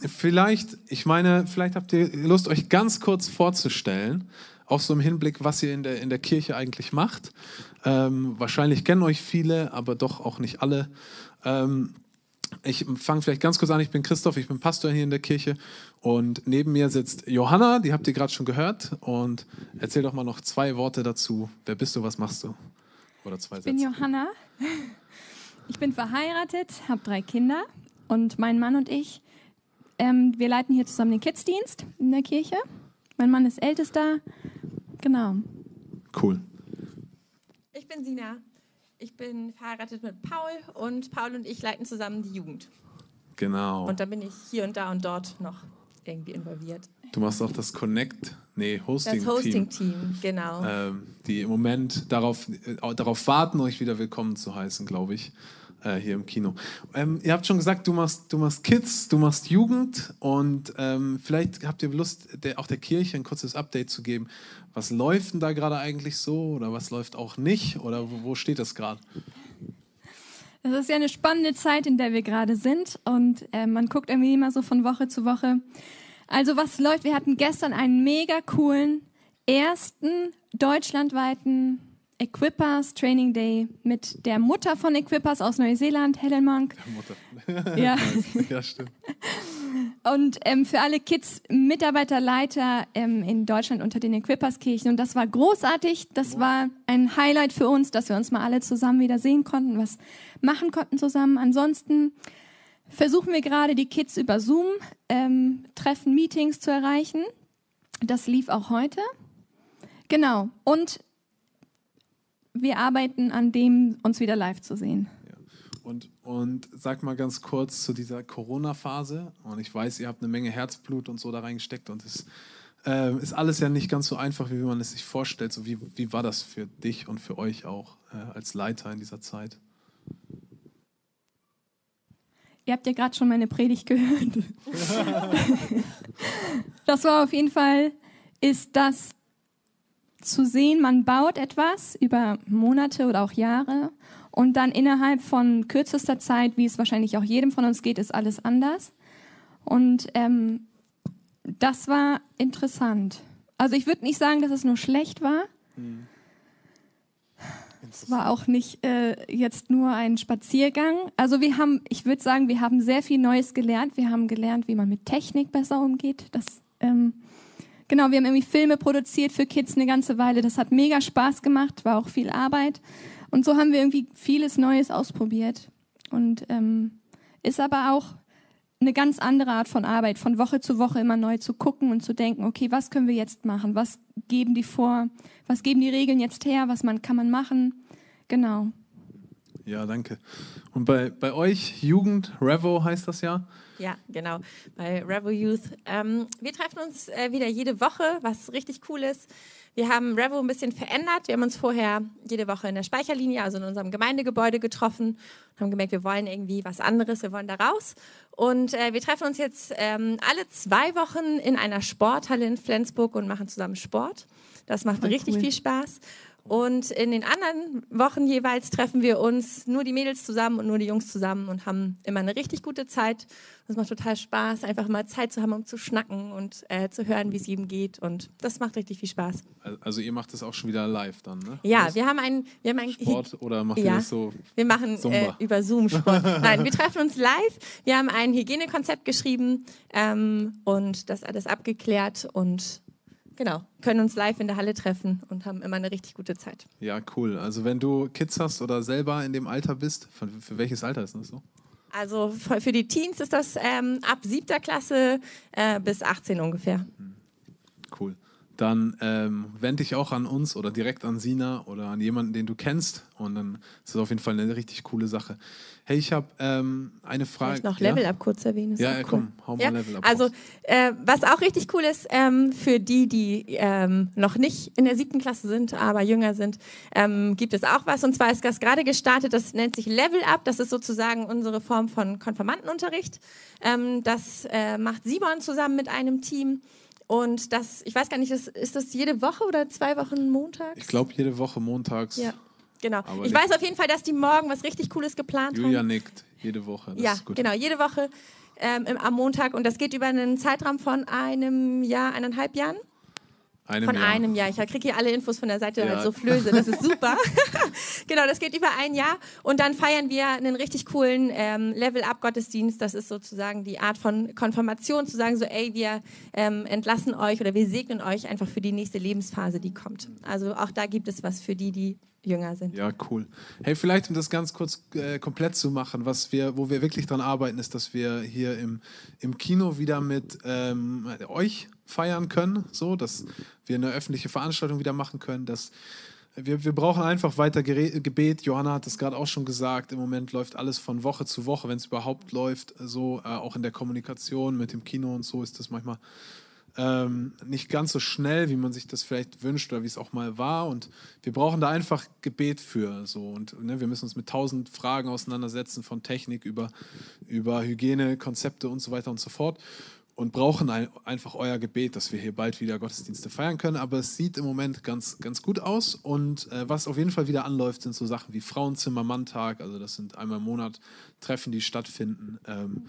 vielleicht, ich meine, vielleicht habt ihr Lust, euch ganz kurz vorzustellen, auch so im Hinblick, was ihr in der, in der Kirche eigentlich macht. Ähm, wahrscheinlich kennen euch viele, aber doch auch nicht alle. Ähm, ich fange vielleicht ganz kurz an. Ich bin Christoph, ich bin Pastor hier in der Kirche und neben mir sitzt Johanna, die habt ihr gerade schon gehört. Und erzähl doch mal noch zwei Worte dazu. Wer bist du, was machst du? Oder zwei Sätze. Ich bin Johanna. Ich bin verheiratet, habe drei Kinder und mein Mann und ich, ähm, wir leiten hier zusammen den Kidsdienst in der Kirche. Mein Mann ist ältester. Genau. Cool. Ich bin Sina. Ich bin verheiratet mit Paul und Paul und ich leiten zusammen die Jugend. Genau. Und da bin ich hier und da und dort noch irgendwie involviert. Du machst auch das Connect, nee, Hosting-Team. Das Hosting-Team, genau. Ähm, die im Moment darauf, äh, darauf warten, euch wieder willkommen zu heißen, glaube ich äh, hier im Kino. Ähm, ihr habt schon gesagt, du machst, du machst Kids, du machst Jugend und ähm, vielleicht habt ihr Lust, der, auch der Kirche ein kurzes Update zu geben. Was läuft denn da gerade eigentlich so oder was läuft auch nicht oder wo, wo steht das gerade? Es ist ja eine spannende Zeit, in der wir gerade sind und äh, man guckt irgendwie immer so von Woche zu Woche. Also was läuft? Wir hatten gestern einen mega coolen ersten deutschlandweiten Equippers Training Day mit der Mutter von Equippers aus Neuseeland, Helen Monk. Mutter. Ja. ja, stimmt. Und ähm, für alle Kids, Mitarbeiter, Leiter ähm, in Deutschland unter den Equippers-Kirchen. Und das war großartig. Das war ein Highlight für uns, dass wir uns mal alle zusammen wieder sehen konnten, was machen konnten zusammen. Ansonsten versuchen wir gerade, die Kids über Zoom ähm, Treffen, Meetings zu erreichen. Das lief auch heute. Genau. Und wir arbeiten an dem, uns wieder live zu sehen. Und, und sag mal ganz kurz zu dieser Corona-Phase. Und ich weiß, ihr habt eine Menge Herzblut und so da reingesteckt und es äh, ist alles ja nicht ganz so einfach, wie man es sich vorstellt. So wie, wie war das für dich und für euch auch äh, als Leiter in dieser Zeit? Ihr habt ja gerade schon meine Predigt gehört. das war auf jeden Fall, ist das zu sehen, man baut etwas über Monate oder auch Jahre und dann innerhalb von kürzester Zeit, wie es wahrscheinlich auch jedem von uns geht, ist alles anders. Und ähm, das war interessant. Also ich würde nicht sagen, dass es nur schlecht war. Hm. Es war auch nicht äh, jetzt nur ein Spaziergang. Also wir haben, ich würde sagen, wir haben sehr viel Neues gelernt. Wir haben gelernt, wie man mit Technik besser umgeht. Das ähm, Genau, wir haben irgendwie Filme produziert für Kids eine ganze Weile. Das hat mega Spaß gemacht, war auch viel Arbeit. Und so haben wir irgendwie vieles Neues ausprobiert. Und ähm, ist aber auch eine ganz andere Art von Arbeit, von Woche zu Woche immer neu zu gucken und zu denken, okay, was können wir jetzt machen? Was geben die vor? Was geben die Regeln jetzt her? Was man, kann man machen? Genau. Ja, danke. Und bei, bei euch, Jugend, Revo heißt das ja. Ja, genau, bei Revo Youth. Ähm, wir treffen uns äh, wieder jede Woche, was richtig cool ist. Wir haben Revo ein bisschen verändert. Wir haben uns vorher jede Woche in der Speicherlinie, also in unserem Gemeindegebäude getroffen und haben gemerkt, wir wollen irgendwie was anderes, wir wollen da raus. Und äh, wir treffen uns jetzt ähm, alle zwei Wochen in einer Sporthalle in Flensburg und machen zusammen Sport. Das macht Voll richtig cool. viel Spaß. Und in den anderen Wochen jeweils treffen wir uns nur die Mädels zusammen und nur die Jungs zusammen und haben immer eine richtig gute Zeit. Es macht total Spaß, einfach mal Zeit zu haben, um zu schnacken und äh, zu hören, wie es ihm geht. Und das macht richtig viel Spaß. Also ihr macht das auch schon wieder live dann, ne? Ja, wir haben ein, wir haben ein Sport oder macht ja, ihr das so? Wir machen äh, über Zoom Sport. Nein, wir treffen uns live. Wir haben ein Hygienekonzept geschrieben ähm, und das alles abgeklärt und Genau, können uns live in der Halle treffen und haben immer eine richtig gute Zeit. Ja, cool. Also wenn du Kids hast oder selber in dem Alter bist, für, für welches Alter ist das so? Also für die Teens ist das ähm, ab siebter Klasse äh, bis 18 ungefähr. Cool. Dann ähm, wende dich auch an uns oder direkt an Sina oder an jemanden, den du kennst. Und dann ist das auf jeden Fall eine richtig coole Sache. Hey, ich habe ähm, eine Frage. Vielleicht noch Level ja? Up kurz erwähnen. Ja, ja, komm, hau mal ja? Level Up. Also, äh, was auch richtig cool ist, ähm, für die, die ähm, noch nicht in der siebten Klasse sind, aber jünger sind, ähm, gibt es auch was. Und zwar ist das gerade gestartet, das nennt sich Level Up. Das ist sozusagen unsere Form von Konfirmandenunterricht. Ähm, das äh, macht Simon zusammen mit einem Team. Und das, ich weiß gar nicht, ist, ist das jede Woche oder zwei Wochen montags? Ich glaube, jede Woche montags. Ja. Genau. Aber ich weiß auf jeden Fall, dass die morgen was richtig Cooles geplant Julia haben. Julia nickt jede Woche. Das ja, genau, jede Woche ähm, am Montag. Und das geht über einen Zeitraum von einem Jahr, eineinhalb Jahren. Einem Von Jahr. einem Jahr. Ich kriege hier alle Infos von der Seite Ja. so flöse. Das ist super. genau, das geht über ein Jahr. Und dann feiern wir einen richtig coolen ähm, Level-Up-Gottesdienst. Das ist sozusagen die Art von Konfirmation, zu sagen so, ey, wir ähm, entlassen euch oder wir segnen euch einfach für die nächste Lebensphase, die kommt. Also auch da gibt es was für die, die jünger sind. Ja, cool. Hey, vielleicht um das ganz kurz äh, komplett zu machen, was wir, wo wir wirklich dran arbeiten, ist, dass wir hier im, im Kino wieder mit ähm, euch feiern können, so, dass wir eine öffentliche Veranstaltung wieder machen können, dass wir, wir brauchen einfach weiter Gebet. Johanna hat es gerade auch schon gesagt. Im Moment läuft alles von Woche zu Woche, wenn es überhaupt läuft. So äh, auch in der Kommunikation mit dem Kino und so ist das manchmal ähm, nicht ganz so schnell, wie man sich das vielleicht wünscht oder wie es auch mal war. Und wir brauchen da einfach Gebet für. So. Und ne, wir müssen uns mit tausend Fragen auseinandersetzen, von Technik über, über Hygienekonzepte und so weiter und so fort. Und brauchen ein, einfach euer Gebet, dass wir hier bald wieder Gottesdienste feiern können. Aber es sieht im Moment ganz, ganz gut aus. Und äh, was auf jeden Fall wieder anläuft, sind so Sachen wie Frauenzimmer, Manntag. Also das sind einmal im Monat Treffen, die stattfinden. Ähm,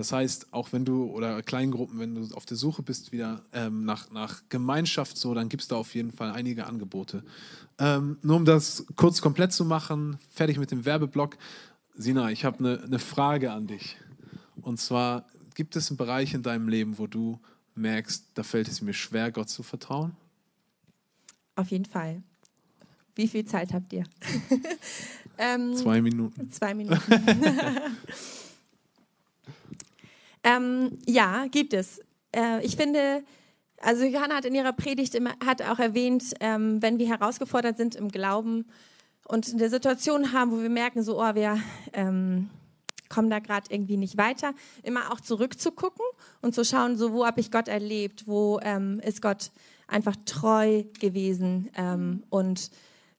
das heißt, auch wenn du oder Kleingruppen, wenn du auf der Suche bist wieder ähm, nach, nach Gemeinschaft, so, dann gibt es da auf jeden Fall einige Angebote. Ähm, nur um das kurz komplett zu machen, fertig mit dem Werbeblock. Sina, ich habe eine ne Frage an dich. Und zwar, gibt es einen Bereich in deinem Leben, wo du merkst, da fällt es mir schwer, Gott zu vertrauen? Auf jeden Fall. Wie viel Zeit habt ihr? ähm, Zwei Minuten. Zwei Minuten. ähm, ja, gibt es. Äh, ich finde, also Johanna hat in ihrer Predigt immer, hat auch erwähnt, ähm, wenn wir herausgefordert sind im Glauben und in der Situation haben, wo wir merken, so, oh, wir ähm, kommen da gerade irgendwie nicht weiter, immer auch zurückzugucken und zu schauen, so, wo habe ich Gott erlebt, wo ähm, ist Gott einfach treu gewesen ähm, und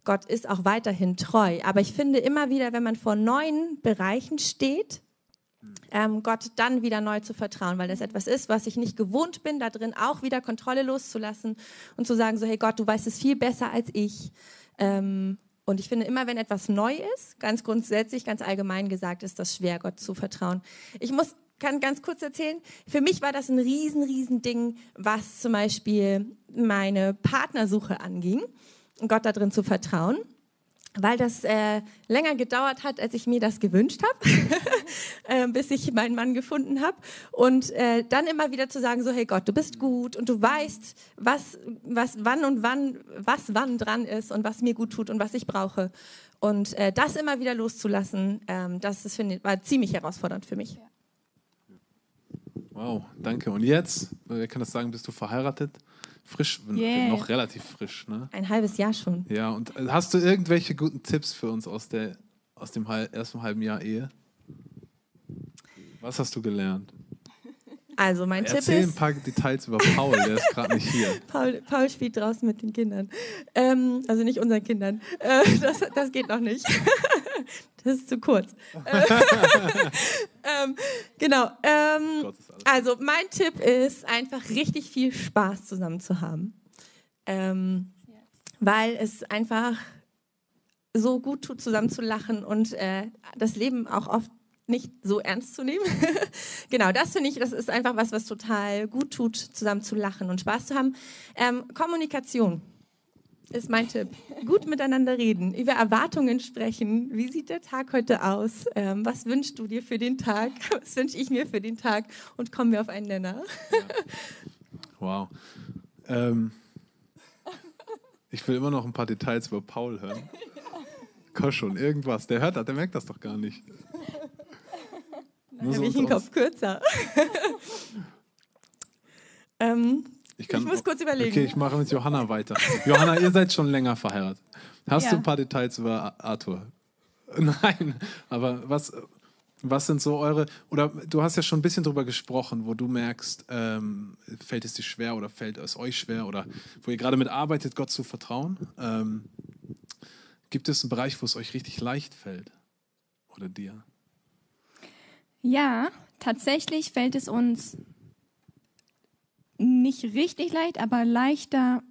Gott ist auch weiterhin treu. Aber ich finde immer wieder, wenn man vor neuen Bereichen steht, ähm, Gott dann wieder neu zu vertrauen, weil das etwas ist, was ich nicht gewohnt bin, da drin auch wieder Kontrolle loszulassen und zu sagen, so, hey Gott, du weißt es viel besser als ich. Ähm, und ich finde immer, wenn etwas neu ist, ganz grundsätzlich, ganz allgemein gesagt, ist das schwer, Gott zu vertrauen. Ich muss kann ganz kurz erzählen. Für mich war das ein riesen, riesen Ding, was zum Beispiel meine Partnersuche anging, Gott da drin zu vertrauen weil das äh, länger gedauert hat, als ich mir das gewünscht habe, äh, bis ich meinen Mann gefunden habe. Und äh, dann immer wieder zu sagen, so, hey Gott, du bist gut und du weißt, was, was wann und wann, was wann dran ist und was mir gut tut und was ich brauche. Und äh, das immer wieder loszulassen, ähm, das ist, finde ich, war ziemlich herausfordernd für mich. Wow, danke. Und jetzt, wer kann das sagen, bist du verheiratet? Frisch, Yeah. noch relativ frisch, ne? Ein halbes Jahr schon. Ja, und äh, hast du irgendwelche guten Tipps für uns aus, der, aus dem hal- ersten halben Jahr Ehe? Was hast du gelernt? Also mein Tipp Erzähl ein ist, paar Details über Paul, der ist gerade nicht hier. Paul, Paul spielt draußen mit den Kindern. Ähm, also nicht unseren Kindern. Äh, das, das geht noch nicht. das ist zu kurz. Äh, ähm, genau. Ähm, alles. also mein Tipp ist einfach richtig viel Spaß zusammen zu haben. Ähm, weil es einfach so gut tut, zusammen zu lachen und äh, das Leben auch oft nicht so ernst zu nehmen. genau, das finde ich, das ist einfach was, was total gut tut, zusammen zu lachen und Spaß zu haben. Ähm, Kommunikation ist mein Tipp. Gut miteinander reden, über Erwartungen sprechen. Wie sieht der Tag heute aus? Ähm, was wünschst du dir für den Tag? Was wünsche ich mir für den Tag? Und kommen wir auf einen Nenner. Wow. Ähm, ich will immer noch ein paar Details über Paul hören. Komm schon, irgendwas. Der hört das, der merkt das doch gar nicht. So Habe ich den. Kopf kürzer. ähm, Ich, kann Ich muss kurz überlegen. Okay, ich mache mit Johanna weiter. Johanna, ihr seid schon länger verheiratet. Hast Ja. du ein paar Details über Arthur? Nein, aber was, was sind so eure, oder du hast ja schon ein bisschen drüber gesprochen, wo du merkst, ähm, fällt es dir schwer oder fällt es euch schwer oder wo ihr gerade mit arbeitet, Gott zu vertrauen. Ähm, gibt es einen Bereich, wo es euch richtig leicht fällt? Oder dir? Ja, tatsächlich fällt es uns nicht richtig leicht, aber leichter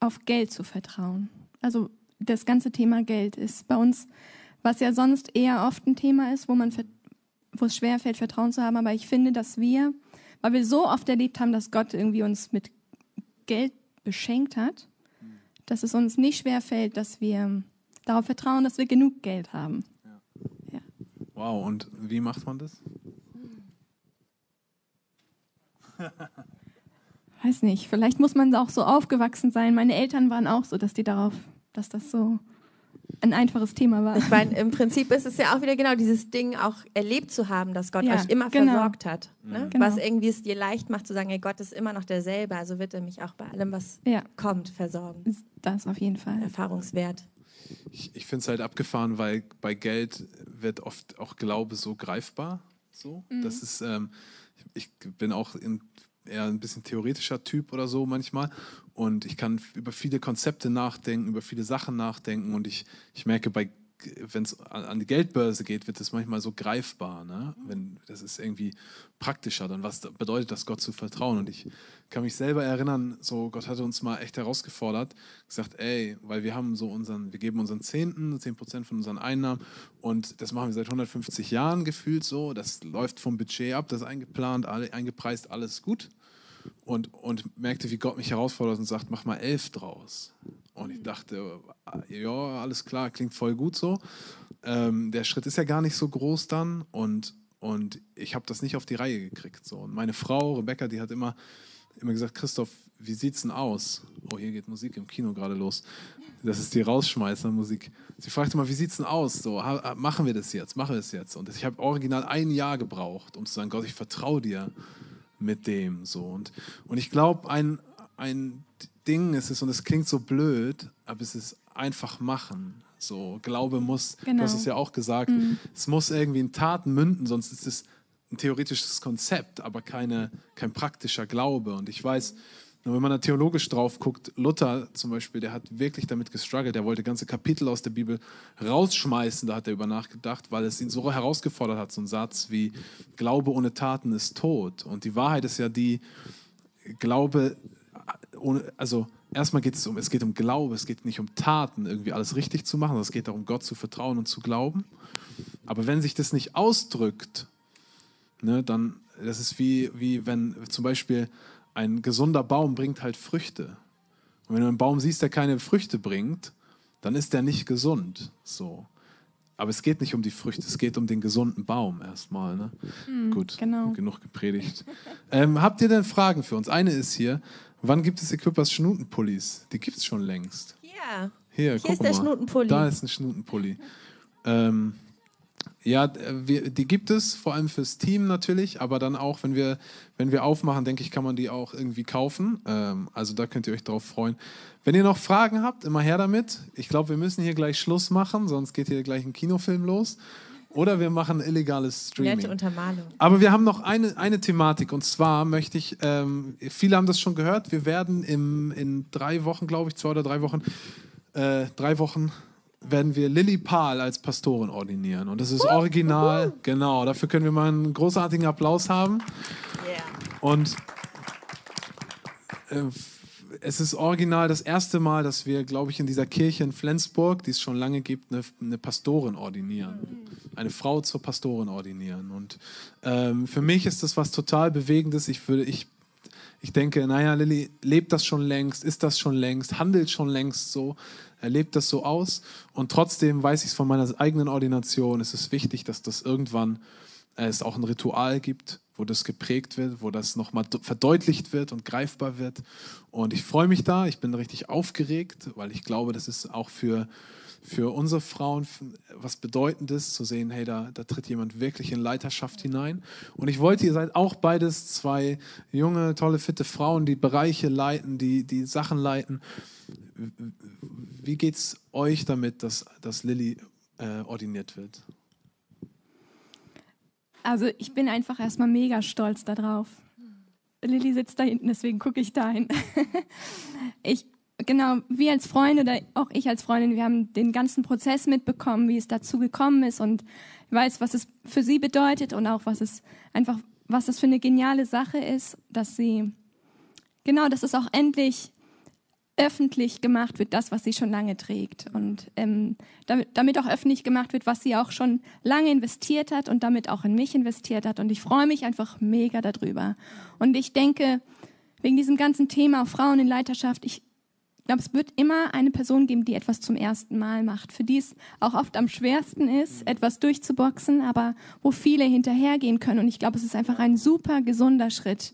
auf Geld zu vertrauen. Also das ganze Thema Geld ist bei uns, was ja sonst eher oft ein Thema ist, wo man wo es schwerfällt, Vertrauen zu haben. Aber ich finde, dass wir, weil wir so oft erlebt haben, dass Gott irgendwie uns mit Geld beschenkt hat, dass es uns nicht schwerfällt, dass wir darauf vertrauen, dass wir genug Geld haben. Ja. Wow, und wie macht man das? Weiß nicht, vielleicht muss man auch so aufgewachsen sein. Meine Eltern waren auch so, dass die darauf, dass das so ein einfaches Thema war. Ich meine, im Prinzip ist es ja auch wieder genau dieses Ding, auch erlebt zu haben, dass Gott Ja, euch immer genau. versorgt hat. Ne? Genau. Was irgendwie es dir leicht macht zu sagen, ey, Gott ist immer noch derselbe, also wird er mich auch bei allem, was Ja, kommt, versorgen. das auf jeden Fall. Erfahrungswert. Ich, ich finde es halt abgefahren, weil bei Geld wird oft auch Glaube so greifbar. So. Das ist, ähm, ich bin auch in, eher ein bisschen theoretischer Typ oder so manchmal. Und ich kann über viele Konzepte nachdenken, über viele Sachen nachdenken. Und ich, ich merke, wenn es an, die Geldbörse geht, wird es manchmal so greifbar. Ne? Wenn, das ist irgendwie praktischer, dann was bedeutet das, Gott zu vertrauen? Und ich kann mich selber erinnern, so Gott hatte uns mal echt herausgefordert, gesagt, ey, weil wir haben so unseren, wir geben unseren Zehnten, 10 Prozent von unseren Einnahmen und das machen wir seit 150 Jahren gefühlt so, das läuft vom Budget ab, das ist eingeplant, alle, eingepreist, alles gut und, und merkte, wie Gott mich herausfordert und sagt, mach mal elf draus. Und ich dachte, ja, alles klar, klingt voll gut so. Ähm, der Schritt ist ja gar nicht so groß dann und, und ich habe das nicht auf die Reihe gekriegt. So. Und meine Frau, Rebecca, die hat immer, immer gesagt, Christoph, wie sieht's denn aus? Oh, hier geht Musik im Kino gerade los. Das ist die Rausschmeißer-Musik. Sie fragte mal, wie sieht's denn aus? So, machen wir das jetzt? Machen wir das jetzt? Und ich habe original ein Jahr gebraucht, um zu sagen, Gott, ich vertraue dir mit dem so. Und und ich glaube ein ein Ding ist es und es klingt so blöd aber es ist einfach machen. So Glaube muss Genau. du hast es ja auch gesagt es muss irgendwie in Taten münden sonst ist es ein theoretisches Konzept aber keine kein praktischer Glaube. Und ich weiß und wenn man da theologisch drauf guckt, Luther zum Beispiel, der hat wirklich damit gestruggelt. Der wollte ganze Kapitel aus der Bibel rausschmeißen, da hat er über nachgedacht, weil es ihn so herausgefordert hat, so ein Satz wie Glaube ohne Taten ist tot. Und die Wahrheit ist ja die, Glaube, ohne, also erstmal geht es um, es geht um Glaube, es geht nicht um Taten, irgendwie alles richtig zu machen, es geht darum, Gott zu vertrauen und zu glauben. Aber wenn sich das nicht ausdrückt, ne, dann, das ist wie, wie wenn zum Beispiel ein gesunder Baum bringt halt Früchte. Und wenn du einen Baum siehst, der keine Früchte bringt, dann ist der nicht gesund. So. Aber es geht nicht um die Früchte, es geht um den gesunden Baum erstmal. Ne? Gut, genau. genug gepredigt. ähm, habt ihr denn Fragen für uns? Eine ist hier, wann gibt es Equippers Schnutenpullis? Die gibt es schon längst. Ja. Hier, Hier guck ist der mal. Schnutenpulli. Da ist ein Schnutenpulli. Ähm, ja, d- wir, die gibt es vor allem fürs Team natürlich, aber dann auch, wenn wir, wenn wir aufmachen, denke ich, kann man die auch irgendwie kaufen. Ähm, also da könnt ihr euch drauf freuen. Wenn ihr noch Fragen habt, immer her damit. Ich glaube, wir müssen hier gleich Schluss machen, sonst geht hier gleich ein Kinofilm los. Oder wir machen illegales Streaming. Nette Untermalung. Aber wir haben noch eine, eine Thematik und zwar möchte ich, ähm, viele haben das schon gehört, wir werden im, in drei Wochen, glaube ich, zwei oder drei Wochen, äh, drei Wochen werden wir Lilly Pahl als Pastorin ordinieren. Und das ist original, genau, dafür können wir mal einen großartigen Applaus haben. Yeah. Und äh, es ist original das erste Mal, dass wir, glaube ich, in dieser Kirche in Flensburg, die es schon lange gibt, eine, eine Pastorin ordinieren. Eine Frau zur Pastorin ordinieren. Und ähm, für mich ist das was total Bewegendes. Ich würde, ich, ich denke, naja, Lilly lebt das schon längst, ist das schon längst, handelt schon längst so, er lebt das so aus. Und trotzdem weiß ich es von meiner eigenen Ordination, es ist wichtig, dass das irgendwann äh, es auch ein Ritual gibt, wo das geprägt wird, wo das nochmal verdeutlicht wird und greifbar wird. Und ich freue mich da, ich bin richtig aufgeregt, weil ich glaube, das ist auch für, für unsere Frauen was Bedeutendes, zu sehen, hey, da, da tritt jemand wirklich in Leiterschaft hinein. Und ich wollte, ihr seid auch beides zwei junge, tolle, fitte Frauen, die Bereiche leiten, die, die Sachen leiten. Wie geht es euch damit, dass, dass Lilly äh, ordiniert wird? Also ich bin einfach erstmal mega stolz darauf. Lilly sitzt da hinten, deswegen gucke ich dahin. ich, genau, wir als Freunde oder auch ich als Freundin, wir haben den ganzen Prozess mitbekommen, wie es dazu gekommen ist und weiß, was es für sie bedeutet und auch was es einfach, was das für eine geniale Sache ist, dass sie, genau, dass es auch endlich öffentlich gemacht wird, das, was sie schon lange trägt. Und ähm, damit, damit auch öffentlich gemacht wird, was sie auch schon lange investiert hat und damit auch in mich investiert hat. Und ich freue mich einfach mega darüber. Und ich denke, wegen diesem ganzen Thema Frauen in Leiterschaft, ich glaube, es wird immer eine Person geben, die etwas zum ersten Mal macht, für die es auch oft am schwersten ist, etwas durchzuboxen, aber wo viele hinterhergehen können. Und ich glaube, es ist einfach ein super gesunder Schritt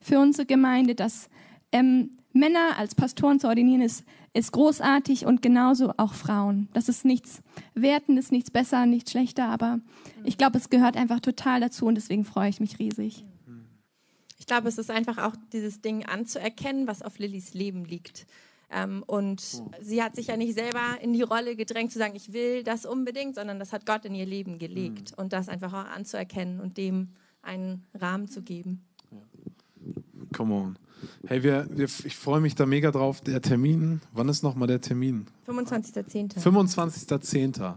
für unsere Gemeinde, dass ähm, Männer als Pastoren zu ordinieren ist, ist großartig und genauso auch Frauen. Das ist nichts Wertendes, nichts besser, nichts schlechter, aber ich glaube, es gehört einfach total dazu und deswegen freue ich mich riesig. Ich glaube, es ist einfach auch dieses Ding anzuerkennen, was auf Lillys Leben liegt. Ähm, und oh. sie hat sich ja nicht selber in die Rolle gedrängt zu sagen, ich will das unbedingt, sondern das hat Gott in ihr Leben gelegt. Mhm. Und das einfach auch anzuerkennen und dem einen Rahmen zu geben. Come on. Hey, wir, wir, ich freue mich da mega drauf. Der Termin, wann ist nochmal der Termin? 25.10. 25.10.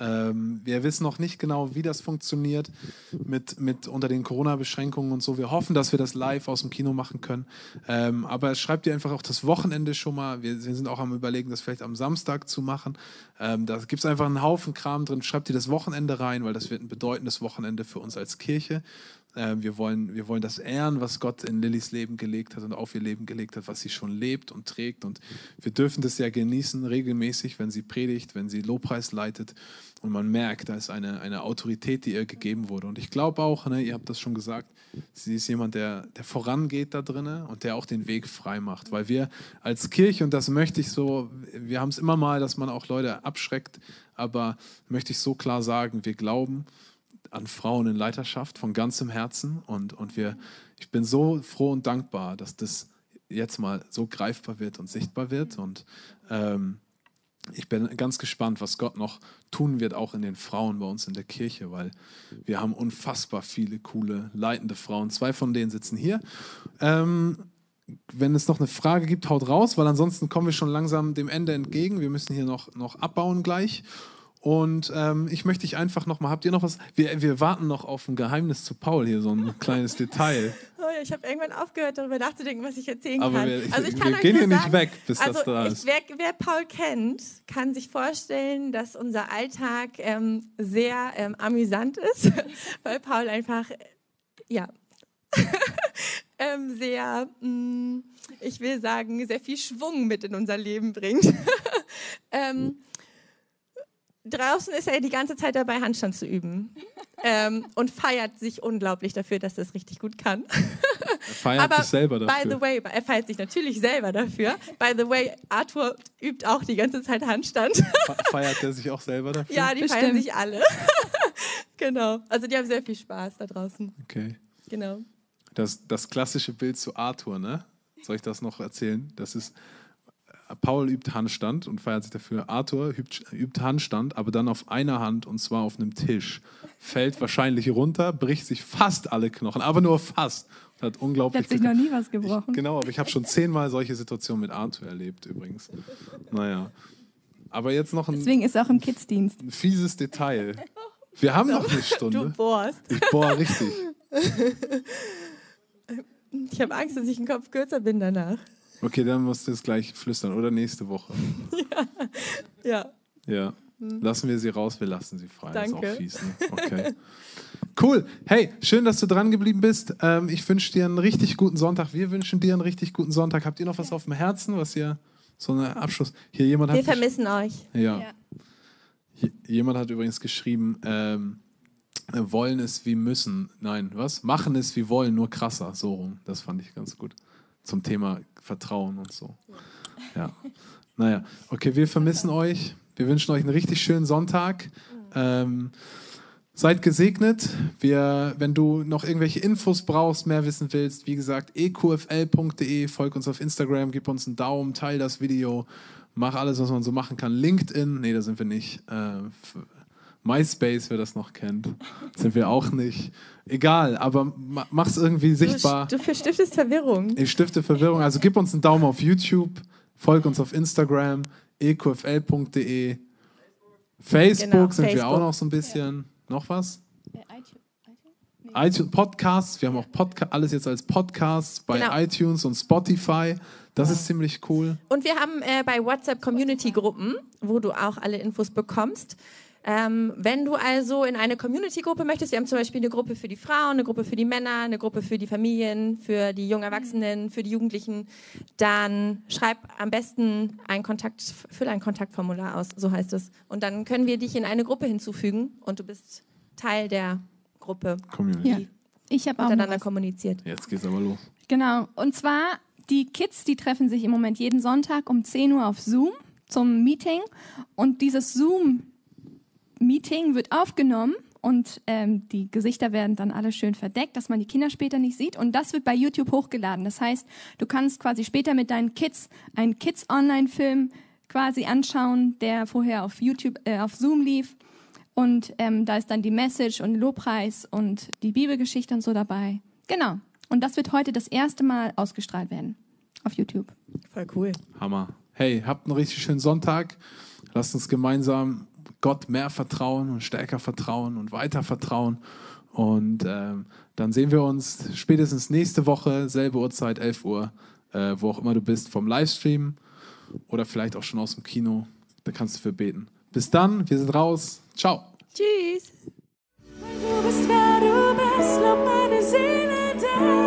Ähm, wir wissen noch nicht genau, wie das funktioniert mit, mit unter den Corona-Beschränkungen und so. Wir hoffen, dass wir das live aus dem Kino machen können. Ähm, aber schreibt ihr einfach auch das Wochenende schon mal. Wir, wir, sind auch am Überlegen, das vielleicht am Samstag zu machen. Ähm, da gibt es einfach einen Haufen Kram drin. Schreibt ihr das Wochenende rein, weil das wird ein bedeutendes Wochenende für uns als Kirche. Wir, wollen, wir wollen das ehren, was Gott in Lillys Leben gelegt hat und auf ihr Leben gelegt hat, was sie schon lebt und trägt. Und wir dürfen das ja genießen, regelmäßig, wenn sie predigt, wenn sie Lobpreis leitet. Und man merkt, da ist eine, eine Autorität, die ihr gegeben wurde. Und ich glaube auch, ne, ihr habt das schon gesagt, sie ist jemand, der, der vorangeht da drinnen und der auch den Weg frei macht. Weil wir als Kirche, und das möchte ich so, wir haben es immer mal, dass man auch Leute abschreckt, aber möchte ich so klar sagen, wir glauben, an Frauen in Leiterschaft von ganzem Herzen. Und, und wir, ich bin so froh und dankbar, dass das jetzt mal so greifbar wird und sichtbar wird. Und ähm, ich bin ganz gespannt, was Gott noch tun wird, auch in den Frauen bei uns in der Kirche, weil wir haben unfassbar viele coole, leitende Frauen. Zwei von denen sitzen hier. Ähm, wenn es noch eine Frage gibt, haut raus, weil ansonsten kommen wir schon langsam dem Ende entgegen. Wir müssen hier noch, noch abbauen gleich. Und ähm, ich möchte dich einfach noch mal, habt ihr noch was? Wir, wir warten noch auf ein Geheimnis zu Paul hier, so ein kleines Detail. Oh ja, ich habe irgendwann aufgehört, darüber nachzudenken, was ich erzählen Aber kann. Wir, also ich kann wir gehen hier nicht weg, bis also das da ist. wer, wer, Paul kennt, kann sich vorstellen, dass unser Alltag ähm, sehr ähm, amüsant ist, weil Paul einfach, ja, ähm, sehr, mh, mm, ich will sagen, sehr viel Schwung mit in unser Leben bringt. ähm, draußen ist er die ganze Zeit dabei, Handstand zu üben. ähm, und feiert sich unglaublich dafür, dass er es richtig gut kann. er feiert Aber sich selber dafür. By the way, er feiert sich natürlich selber dafür. By the way, Arthur übt auch die ganze Zeit Handstand. feiert er sich auch selber dafür? Ja, die Bestimmt. feiern sich alle. genau. Also die haben sehr viel Spaß da draußen. Okay. Genau. Das, das klassische Bild zu Arthur, ne? Soll ich das noch erzählen? Das ist Paul übt Handstand und feiert sich dafür. Arthur übt, übt, Handstand, aber dann auf einer Hand und zwar auf einem Tisch. Fällt wahrscheinlich runter, bricht sich fast alle Knochen, aber nur fast. Hat unglaublich. Hat sich noch nie was gebrochen. Ich, genau, aber ich habe schon zehnmal solche Situationen mit Arthur erlebt übrigens. Naja. Aber jetzt noch ein. Deswegen ist er auch im Kidsdienst. Ein fieses Detail. Wir haben noch eine Stunde. Du bohrst. Ich bohr richtig. Ich habe Angst, dass ich einen Kopf kürzer bin danach. Okay, dann musst du es gleich flüstern oder nächste Woche. ja. Ja. Ja. Lassen wir sie raus, wir lassen sie frei. Danke. Das ist auch fies, ne? Okay. Cool. Hey, schön, dass du dran geblieben bist. Ähm, ich wünsche dir einen richtig guten Sonntag. Wir wünschen dir einen richtig guten Sonntag. Habt ihr noch was auf dem Herzen, was ihr so eine Abschluss? Hier jemand Wir vermissen euch. Ja. ja. Jemand hat übrigens geschrieben, ähm, wollen es wie müssen. Nein, was? Machen es wie wollen, nur krasser. So rum. Das fand ich ganz gut. Zum Thema Vertrauen und so. Ja. Naja, okay, wir vermissen euch. Wir wünschen euch einen richtig schönen Sonntag. Ähm, seid gesegnet. Wir, wenn du noch irgendwelche Infos brauchst, mehr wissen willst, wie gesagt, eqfl.de, folg uns auf Instagram, gib uns einen Daumen, teil das Video, mach alles, was man so machen kann. LinkedIn, nee, da sind wir nicht. Äh, MySpace, wer das noch kennt, sind wir auch nicht. Egal, aber mach's irgendwie sichtbar. Du, du stiftest Verwirrung. Ich stifte Verwirrung. Also gib uns einen Daumen auf YouTube, folg uns auf Instagram, eqfl.de. Facebook genau, sind Facebook. wir auch noch so ein bisschen. Noch was? iTunes Podcasts, wir haben auch Podca alles jetzt als Podcasts bei Genau. iTunes und Spotify. Das ist ziemlich cool. Und wir haben äh, bei WhatsApp Community-Gruppen, wo du auch alle Infos bekommst. Ähm, wenn du also in eine Community-Gruppe möchtest, wir haben zum Beispiel eine Gruppe für die Frauen, eine Gruppe für die Männer, eine Gruppe für die Familien, für die jungen Erwachsenen, für die Jugendlichen, dann schreib am besten ein Kontakt, füll ein Kontaktformular aus, so heißt es. Und dann können wir dich in eine Gruppe hinzufügen und du bist Teil der Gruppe, Community. Ja. Ich habe auch miteinander was. kommuniziert. Jetzt geht's aber los. Genau. Und zwar, die Kids, die treffen sich im Moment jeden Sonntag um 10 Uhr auf Zoom zum Meeting. Und dieses Zoom-Meeting wird aufgenommen und ähm, die Gesichter werden dann alle schön verdeckt, dass man die Kinder später nicht sieht. Und das wird bei YouTube hochgeladen. Das heißt, du kannst quasi später mit deinen Kids einen Kids-Online-Film quasi anschauen, der vorher auf YouTube, äh, auf Zoom lief. Und ähm, da ist dann die Message und Lobpreis und die Bibelgeschichte und so dabei. Genau. Und das wird heute das erste Mal ausgestrahlt werden auf YouTube. Voll cool. Hammer. Hey, habt einen richtig schönen Sonntag. Lasst uns gemeinsam Gott mehr vertrauen und stärker vertrauen und weiter vertrauen. Und ähm, dann sehen wir uns spätestens nächste Woche, selbe Uhrzeit, 11 Uhr, äh, wo auch immer du bist, vom Livestream oder vielleicht auch schon aus dem Kino. Da kannst du für beten. Bis dann, wir sind raus. Ciao. Tschüss. Du bist wer du bist, lob meine Seele dir.